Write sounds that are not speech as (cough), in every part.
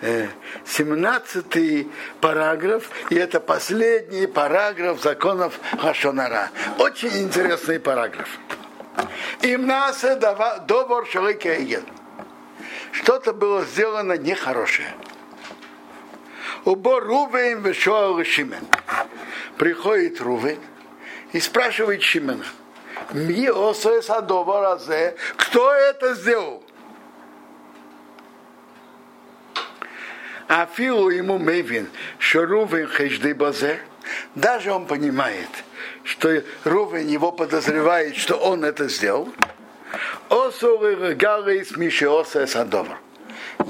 17 параграф, и это последний параграф законов Хашонара. Очень интересный параграф. Им нас добор Что-то было сделано нехорошее. Убор Рувен вешоал Шимен. Приходит Рувен и спрашивает Шимена. Ми осоес разе. Кто это сделал? А Филу ему Мейвин, что Рувен хежды базе, даже он понимает, что Рувен его подозревает, что он это сделал,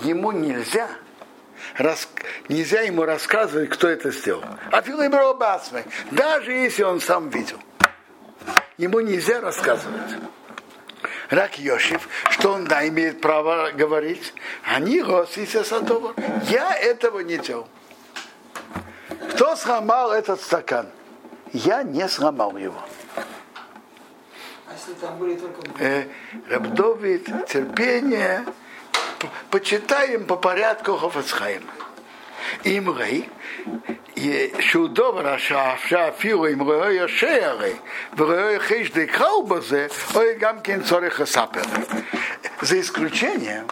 Ему нельзя рас, нельзя ему рассказывать, кто это сделал. А Филибробасмы, даже если он сам видел, ему нельзя рассказывать. Рак Йошев, что он да, имеет право говорить, они гостицы Садова. Я этого не делал. Кто сломал этот стакан? Я не сломал его. А если там были только... Э, Рабдовит, терпение, почитаем по порядку Хофацхайма. Имрей, שהוא דובר שאפילו אם רואה ישה הרי ורואה חיש דקראו בזה, או גם כן צורך לספר. За исключением,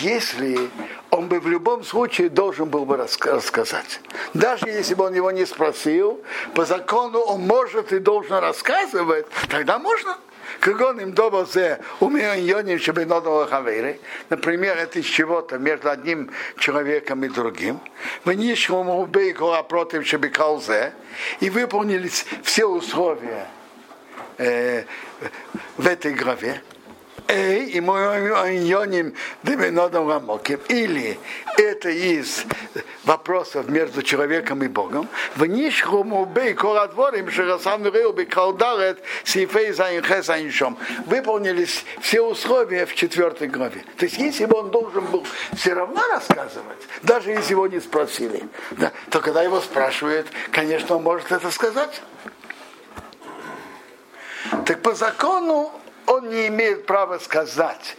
если он бы в любом случае должен был бы рассказать. Даже если бы он его не спросил, по закону он может и должен рассказывать, тогда можно. Кагон им добозе умеяньоним шебенодова хавейры. Например, это из чего-то между одним человеком и другим. Вы нишему бейкула против шебекалзе. И выполнились все условия э, в этой главе. Эй, и моим Дебенодом Рамоким. Или это из вопросов между человеком и Богом. В Нишхуму Бей Корадворим Шерасам Реу Бекалдарет Сифей Заинхес Аиншом. Выполнились все условия в четвертой главе. То есть, если бы он должен был все равно рассказывать, даже если его не спросили, да, то когда его спрашивают, конечно, он может это сказать. Так по закону он не имеет права сказать,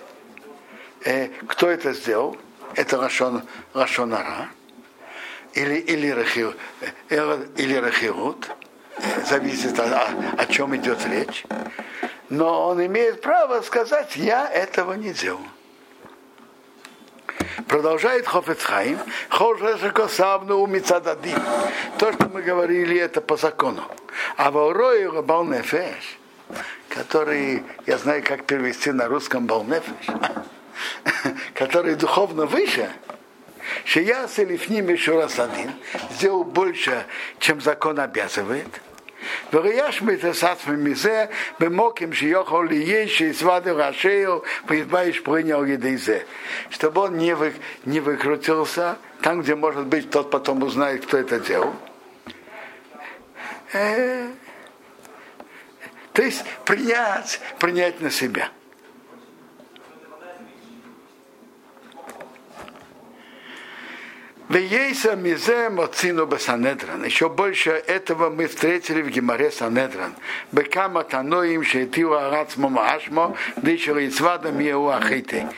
э, кто это сделал, это Рашон, Рашонара, или, или, рахир, э, или Рахирут, э, зависит от, о, о чем идет речь, но он имеет право сказать, я этого не делал. Продолжает Хофецхайм, Хошашакосавну Мицададим. То, что мы говорили, это по закону. А в Орое Балнефеш, который я знаю, как перевести на русском балнефиш, (laughs) который духовно выше, Шияс или Фним еще раз один, сделал больше, чем закон обязывает. וראייש מתעסס מזה במוקים שיכול להיות שיסבד ראשיו ויתבייש принял ידי זה. Чтобы он не, вы, не выкрутился, там, где, может быть, тот потом узнает, кто это делал. Э, то есть принять, принять на себя. Вейса мизе моцину бесанедран. Еще больше этого мы встретили в Гимаре Санедран. Бекама таноим шейтиу арац мамашмо, дышал ицвада миеу ахите.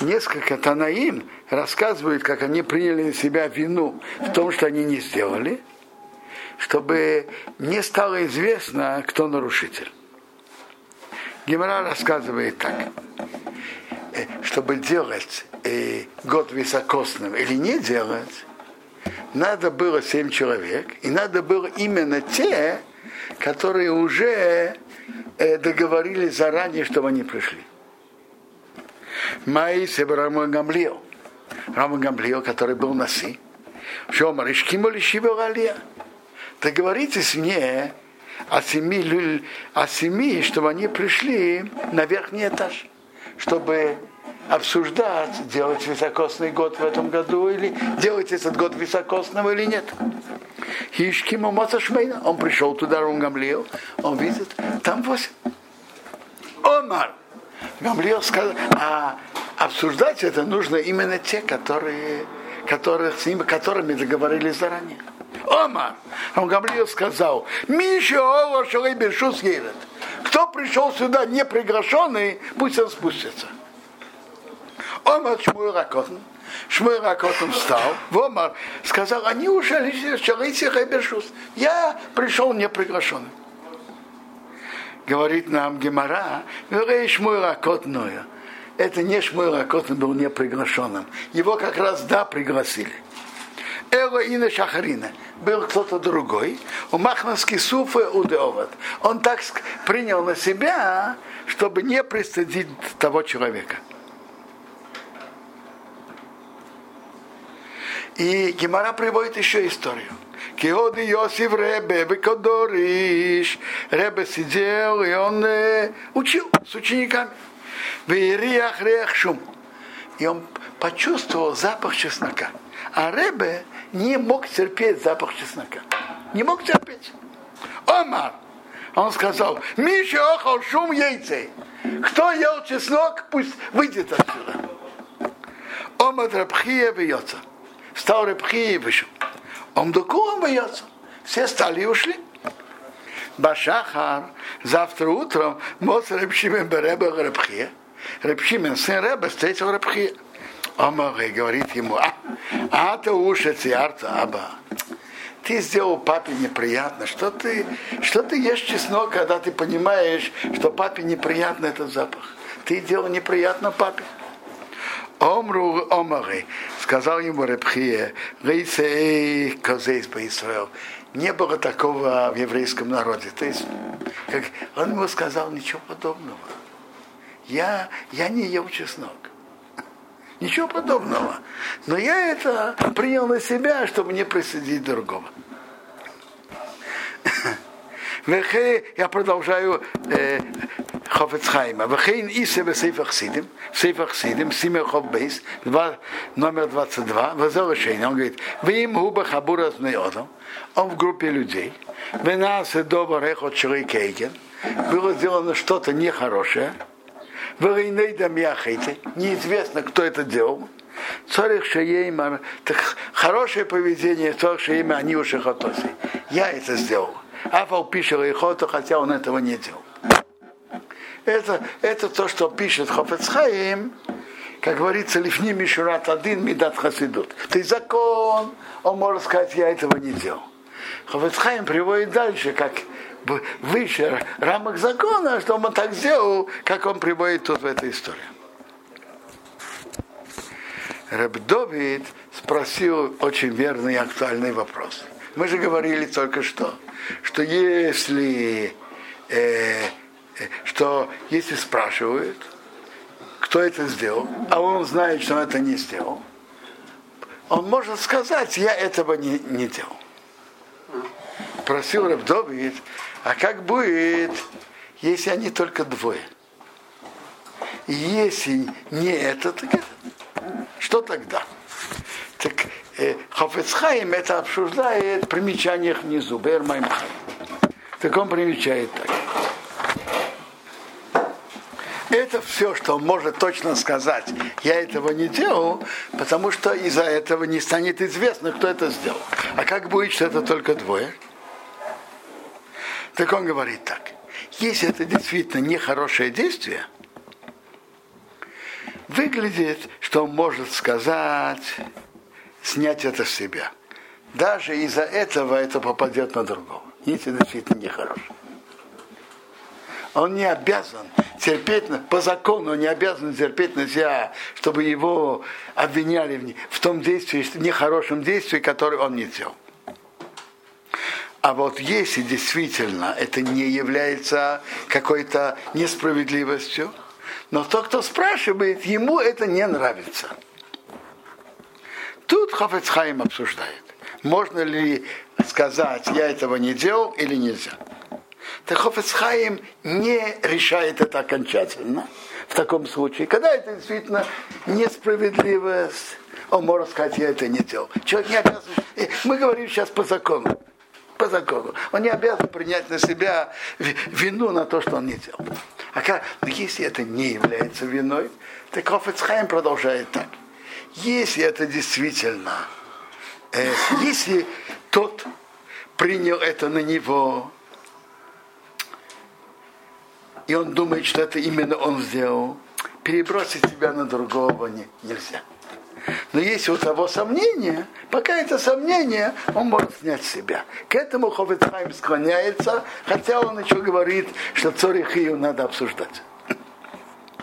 Несколько танаим рассказывают, как они приняли на себя вину в том, что они не сделали – чтобы не стало известно, кто нарушитель. Гемора рассказывает так, э, чтобы делать э, год високосным или не делать, надо было семь человек, и надо было именно те, которые уже э, договорились заранее, чтобы они пришли. Маис Рама Гамлио, Рама Гамлио, который был Наси, Шомар Ишкиму Лишибе договоритесь мне о семи, о семи, чтобы они пришли на верхний этаж, чтобы обсуждать, делать високосный год в этом году или делать этот год високосного или нет. Хишкима Мацашмейна, он пришел туда, он Гамлиел, он видит, там восемь. Омар. Гамлиел сказал, а обсуждать это нужно именно те, которые, которых, с ними, которыми договорились заранее. Ома, он Гамлиил сказал, Миша Ола Шалей Бешус едет. Кто пришел сюда не приглашенный, пусть он спустится. Омар Шмуэл Ракотн. Шмуэл Ракотн встал, Вомар сказал, они уже Бершус. Я пришел неприглашенным. Говорит нам Гемара, Шмуэл Ракотную. Это не Шмуэл Ракотн был неприглашенным. Его как раз да пригласили. Эла Ина Шахарина. Был кто-то другой. У Махновский Суфы Удеоват. Он так принял на себя, чтобы не пристыдить того человека. И Гемара приводит еще историю. Киоди Йосиф Ребе Бекодориш. Ребе сидел, и он учил с учениками. Веериях рех шум. И он почувствовал запах чеснока. А Ребе не мог терпеть запах чеснока. Не мог терпеть. Омар, он сказал, Миша охал шум яйцей. Кто ел чеснок, пусть выйдет отсюда. Омар Рабхия бьется. Стал Рабхия и вышел. Он докулом бьется. Все стали и ушли. Башахар, завтра утром, Моц Рабшимен Береба Рабхия. Рабшимен, сын Реба, встретил Рабхия. Омар говорит ему, а, а ты уши циарца, аба. Ты сделал папе неприятно. Что ты, что ты ешь чеснок, когда ты понимаешь, что папе неприятно этот запах? Ты делал неприятно папе. Омру Омары, сказал ему Репхия, Рейсей Козейс Баисраил. Не было такого в еврейском народе. То есть, как, он ему сказал ничего подобного. Я, я не ел чеснок. Ничего подобного. Но я это принял на себя, чтобы не присоединить другого. Я продолжаю э, Хофецхайма. Вехейн Исе в Сейфах Сидим, в Сейфах Сидим, Симехов Бейс, номер 22, Вазел решение. Он говорит, вы им губа хабура с неодом, он в группе людей, вы нас и добр эхот кейген, было сделано что-то нехорошее, Неизвестно, кто это делал. Царих Шаеймар, так хорошее поведение, царих Шаеймар, они уже хотоси. Я это сделал. Афал пишет Ихоту, хотя он этого не делал. Это, это то, что пишет Хофецхаим, как говорится, лифни мишурат один мидат хасидут. Ты закон, он может сказать, я этого не делал. Хофецхаим приводит дальше, как выше рамок закона, что он так сделал, как он приводит тут в этой истории. Рэб Довид спросил очень верный и актуальный вопрос. Мы же говорили только что, что если, э, э, что если спрашивают, кто это сделал, а он знает, что он это не сделал, он может сказать, я этого не, не делал. Просил Рэб Довид, а как будет, если они только двое? И если не это, так это. Что тогда? Так э, Хафецхайм это обсуждает в примечаниях внизу, Бермаймхайм. Так он примечает так. Это все, что он может точно сказать. Я этого не делал, потому что из-за этого не станет известно, кто это сделал. А как будет, что это только двое? Так он говорит так. Если это действительно нехорошее действие, выглядит, что он может сказать, снять это с себя. Даже из-за этого это попадет на другого. Если действительно нехорошее. Он не обязан терпеть, по закону он не обязан терпеть на себя, чтобы его обвиняли в том действии, нехорошем действии, которое он не делал. А вот если действительно это не является какой-то несправедливостью, но тот, кто спрашивает, ему это не нравится. Тут Хафецхайм обсуждает, можно ли сказать, я этого не делал или нельзя. Так Хофецхайм не решает это окончательно в таком случае. Когда это действительно несправедливость, он может сказать, я это не делал. Человек не обязан. Мы говорим сейчас по закону по закону. Он не обязан принять на себя вину на то, что он не делал. А как, но если это не является виной, то Хофецхайм продолжает так. Если это действительно, э, если тот принял это на него, и он думает, что это именно он сделал, перебросить себя на другого не, нельзя. Но если у того сомнения, пока это сомнение, он может снять себя. К этому Хофицхайм склоняется, хотя он еще говорит, что Цорихию надо обсуждать.